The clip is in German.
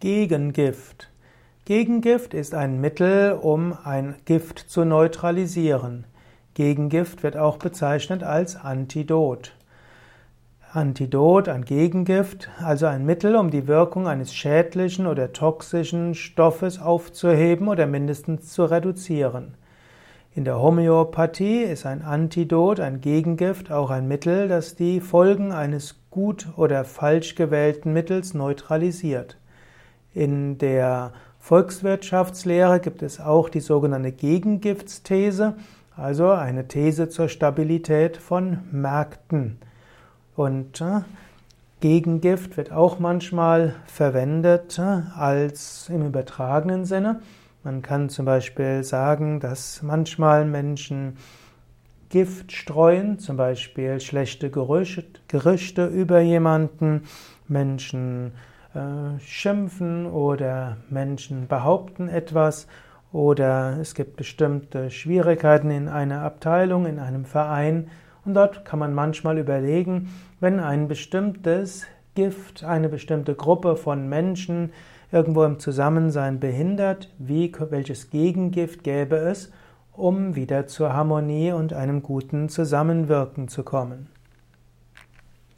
Gegengift. Gegengift ist ein Mittel, um ein Gift zu neutralisieren. Gegengift wird auch bezeichnet als Antidot. Antidot, ein Gegengift, also ein Mittel, um die Wirkung eines schädlichen oder toxischen Stoffes aufzuheben oder mindestens zu reduzieren. In der Homöopathie ist ein Antidot, ein Gegengift, auch ein Mittel, das die Folgen eines gut oder falsch gewählten Mittels neutralisiert. In der Volkswirtschaftslehre gibt es auch die sogenannte Gegengiftsthese, also eine These zur Stabilität von Märkten. Und äh, Gegengift wird auch manchmal verwendet äh, als im übertragenen Sinne. Man kann zum Beispiel sagen, dass manchmal Menschen Gift streuen, zum Beispiel schlechte Gerüchte über jemanden, Menschen äh, schimpfen oder Menschen behaupten etwas oder es gibt bestimmte Schwierigkeiten in einer Abteilung, in einem Verein und dort kann man manchmal überlegen, wenn ein bestimmtes Gift eine bestimmte Gruppe von Menschen irgendwo im Zusammensein behindert, wie, welches Gegengift gäbe es, um wieder zur Harmonie und einem guten Zusammenwirken zu kommen.